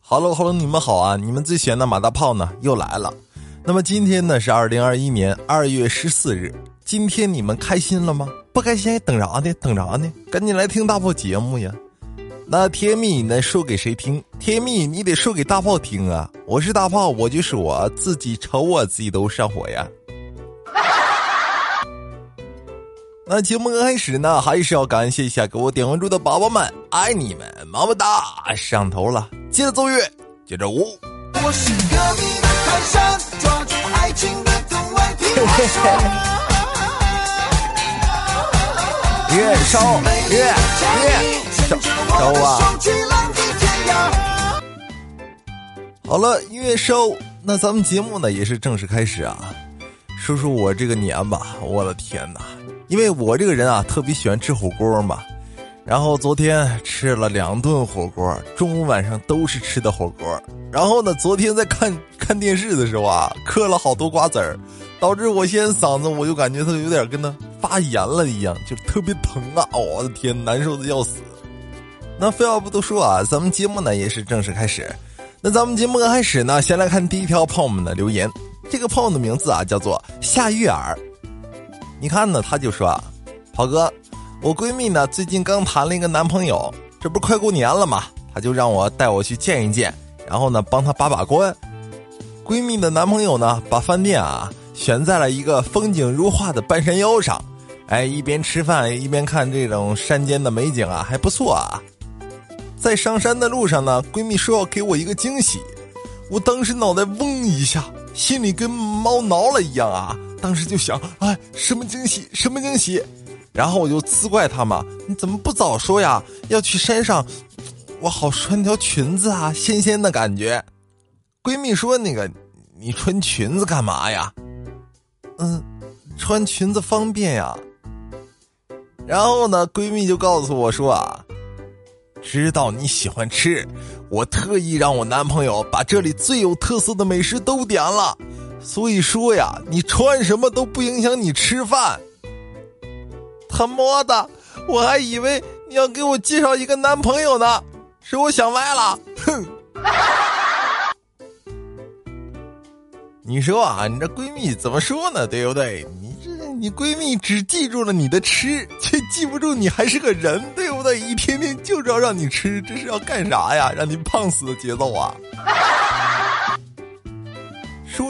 Hello，Hello，你们好啊！你们最喜欢的马大炮呢又来了。那么今天呢是二零二一年二月十四日，今天你们开心了吗？不开心还等啥呢？等啥呢？赶紧来听大炮节目呀！那甜蜜能说给谁听？甜蜜你得说给大炮听啊！我是大炮，我就是我自己，瞅我自己都上火呀。那节目刚开始呢，还是要感谢一下给我点关注的宝宝们，爱你们，么么哒！上头了，接着奏乐，接着舞。我是隔壁的泰山，抓住爱情的藤蔓听我说。月收，月月收收啊！好了，月收，那咱们节目呢也是正式开始啊。说说我这个年吧，我的天哪！因为我这个人啊，特别喜欢吃火锅嘛，然后昨天吃了两顿火锅，中午晚上都是吃的火锅。然后呢，昨天在看看电视的时候啊，嗑了好多瓜子儿，导致我现在嗓子我就感觉它有点跟它发炎了一样，就特别疼啊！我的天，难受的要死。那废话不多说啊，咱们节目呢也是正式开始。那咱们节目刚开始呢，先来看第一条朋友们的留言。这个朋友的名字啊叫做夏月儿。你看呢？他就说啊：“跑哥，我闺蜜呢最近刚谈了一个男朋友，这不是快过年了嘛，她就让我带我去见一见，然后呢帮她把把关。闺蜜的男朋友呢把饭店啊选在了一个风景如画的半山腰上，哎，一边吃饭一边看这种山间的美景啊，还不错啊。在上山的路上呢，闺蜜说要给我一个惊喜，我当时脑袋嗡一下，心里跟猫挠了一样啊。”当时就想，哎，什么惊喜，什么惊喜？然后我就责怪他嘛，你怎么不早说呀？要去山上，我好穿条裙子啊，仙仙的感觉。闺蜜说：“那个，你穿裙子干嘛呀？”嗯，穿裙子方便呀。然后呢，闺蜜就告诉我说：“啊，知道你喜欢吃，我特意让我男朋友把这里最有特色的美食都点了。”所以说呀，你穿什么都不影响你吃饭。他妈的，我还以为你要给我介绍一个男朋友呢，是我想歪了。哼！你说啊，你这闺蜜怎么说呢？对不对？你这你闺蜜只记住了你的吃，却记不住你还是个人，对不对？一天天就知道让你吃，这是要干啥呀？让你胖死的节奏啊！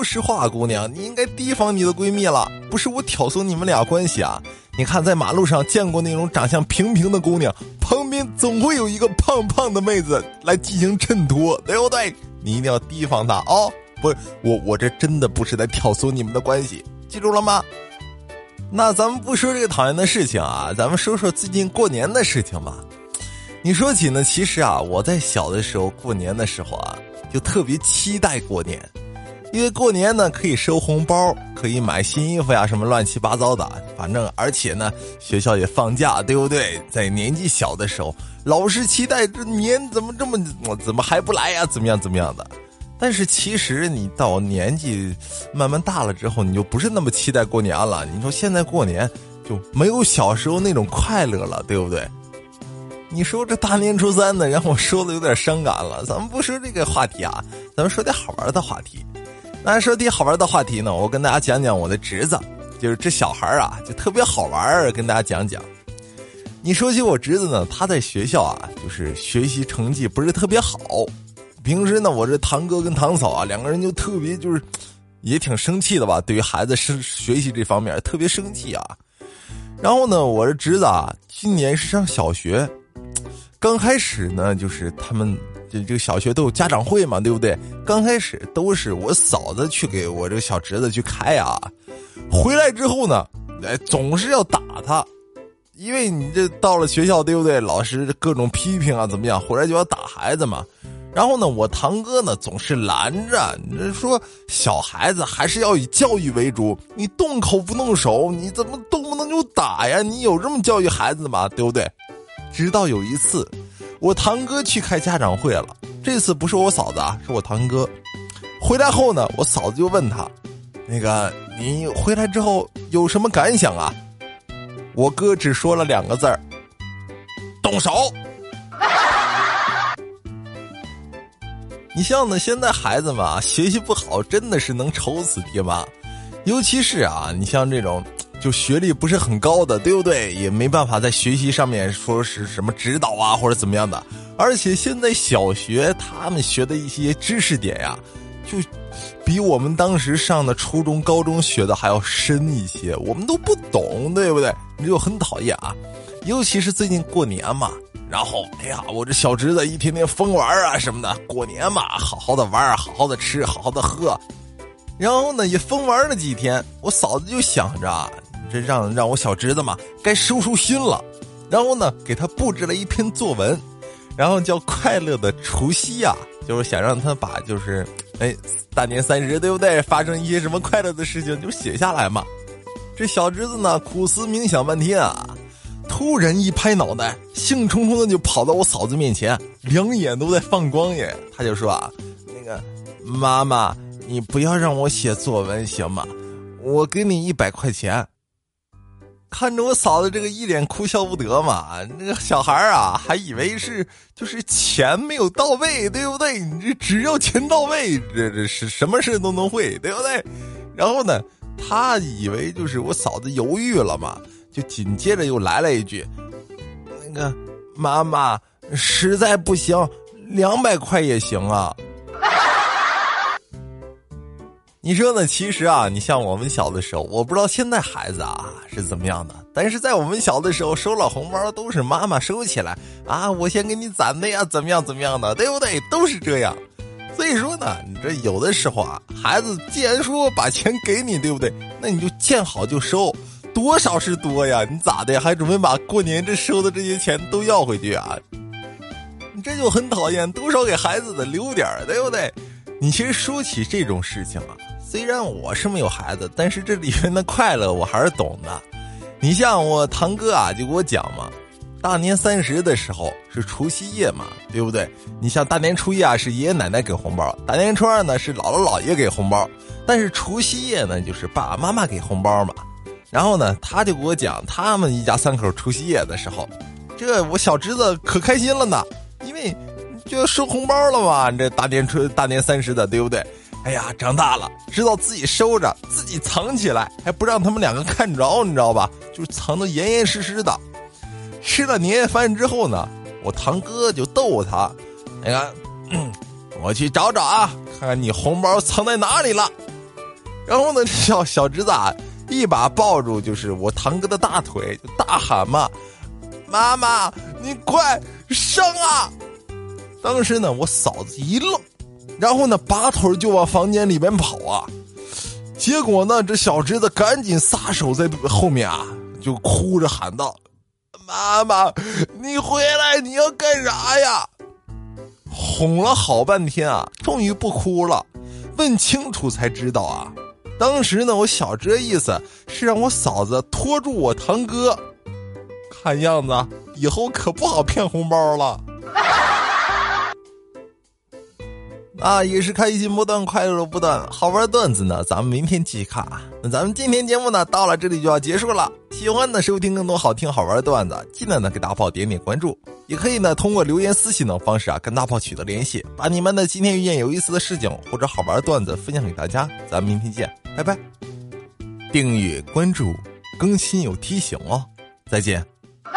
实话，姑娘，你应该提防你的闺蜜了。不是我挑唆你们俩关系啊！你看，在马路上见过那种长相平平的姑娘，旁边总会有一个胖胖的妹子来进行衬托，对不对？你一定要提防她哦！不我，我这真的不是在挑唆你们的关系，记住了吗？那咱们不说这个讨厌的事情啊，咱们说说最近过年的事情吧。你说起呢，其实啊，我在小的时候过年的时候啊，就特别期待过年。因为过年呢，可以收红包，可以买新衣服呀，什么乱七八糟的。反正而且呢，学校也放假，对不对？在年纪小的时候，老是期待这年怎么这么怎么还不来呀？怎么样怎么样的？但是其实你到年纪慢慢大了之后，你就不是那么期待过年了。你说现在过年就没有小时候那种快乐了，对不对？你说这大年初三的，让我说的有点伤感了。咱们不说这个话题啊，咱们说点好玩的话题。那说点好玩的话题呢，我跟大家讲讲我的侄子，就是这小孩啊，就特别好玩跟大家讲讲。你说起我侄子呢，他在学校啊，就是学习成绩不是特别好。平时呢，我这堂哥跟堂嫂啊，两个人就特别就是，也挺生气的吧。对于孩子生学习这方面特别生气啊。然后呢，我这侄子啊，今年是上小学，刚开始呢，就是他们。这这个小学都有家长会嘛，对不对？刚开始都是我嫂子去给我这个小侄子去开啊，回来之后呢，哎，总是要打他，因为你这到了学校，对不对？老师各种批评啊，怎么样？回来就要打孩子嘛。然后呢，我堂哥呢总是拦着，说小孩子还是要以教育为主，你动口不动手，你怎么动不能就打呀？你有这么教育孩子吗？对不对？直到有一次。我堂哥去开家长会了，这次不是我嫂子啊，是我堂哥。回来后呢，我嫂子就问他：“那个，你回来之后有什么感想啊？”我哥只说了两个字儿：“动手。”你像呢，现在孩子们啊，学习不好真的是能愁死爹妈，尤其是啊，你像这种就学历不是很高的，对不对？也没办法在学习上面说是什么指导啊或者怎么样的。而且现在小学他们学的一些知识点呀，就比我们当时上的初中、高中学的还要深一些，我们都不懂，对不对？你就很讨厌啊，尤其是最近过年嘛。然后，哎呀，我这小侄子一天天疯玩啊什么的，过年嘛，好好的玩，好好的吃，好好的喝。然后呢，也疯玩了几天，我嫂子就想着，这让让我小侄子嘛，该收收心了。然后呢，给他布置了一篇作文，然后叫《快乐的除夕》呀，就是想让他把就是，哎，大年三十对不对？发生一些什么快乐的事情就写下来嘛。这小侄子呢，苦思冥想半天啊。突然一拍脑袋，兴冲冲的就跑到我嫂子面前，两眼都在放光耶。他就说啊：“那个妈妈，你不要让我写作文行吗？我给你一百块钱。”看着我嫂子这个一脸哭笑不得嘛，那个小孩啊还以为是就是钱没有到位，对不对？你这只要钱到位，这这是什么事都能会，对不对？然后呢，他以为就是我嫂子犹豫了嘛。就紧接着又来了一句：“那个妈妈实在不行，两百块也行啊。”你说呢？其实啊，你像我们小的时候，我不知道现在孩子啊是怎么样的，但是在我们小的时候，收了红包都是妈妈收起来啊，我先给你攒的呀，怎么样怎么样的，对不对？都是这样。所以说呢，你这有的时候啊，孩子既然说把钱给你，对不对？那你就见好就收。多少是多呀？你咋的？还准备把过年这收的这些钱都要回去啊？你这就很讨厌，多少给孩子的留点儿，对不对？你其实说起这种事情啊，虽然我是没有孩子，但是这里面的快乐我还是懂的。你像我堂哥啊，就给我讲嘛，大年三十的时候是除夕夜嘛，对不对？你像大年初一啊，是爷爷奶奶给红包；大年初二呢，是姥姥姥爷给红包；但是除夕夜呢，就是爸爸妈妈给红包嘛。然后呢，他就给我讲，他们一家三口除夕夜的时候，这我小侄子可开心了呢，因为就收红包了嘛。这大年初大年三十的，对不对？哎呀，长大了，知道自己收着，自己藏起来，还不让他们两个看着，你知道吧？就藏得严严实实的。吃了年夜饭之后呢，我堂哥就逗他，你看，我去找找啊，看看你红包藏在哪里了。然后呢，小小侄子。啊。一把抱住就是我堂哥的大腿，就大喊嘛：“妈妈，你快上啊！”当时呢，我嫂子一愣，然后呢，拔腿就往房间里面跑啊。结果呢，这小侄子赶紧撒手在后面啊，就哭着喊道：“妈妈，你回来，你要干啥呀？”哄了好半天啊，终于不哭了。问清楚才知道啊。当时呢，我小侄意思是让我嫂子拖住我堂哥，看样子以后可不好骗红包了。啊，也是开心不断，快乐不断，好玩段子呢，咱们明天继续看啊。那咱们今天节目呢，到了这里就要结束了。喜欢的收听更多好听好玩的段子，记得呢给大炮点点关注，也可以呢通过留言、私信等方式啊跟大炮取得联系，把你们的今天遇见有意思的事情或者好玩的段子分享给大家。咱们明天见，拜拜！订阅关注，更新有提醒哦，再见。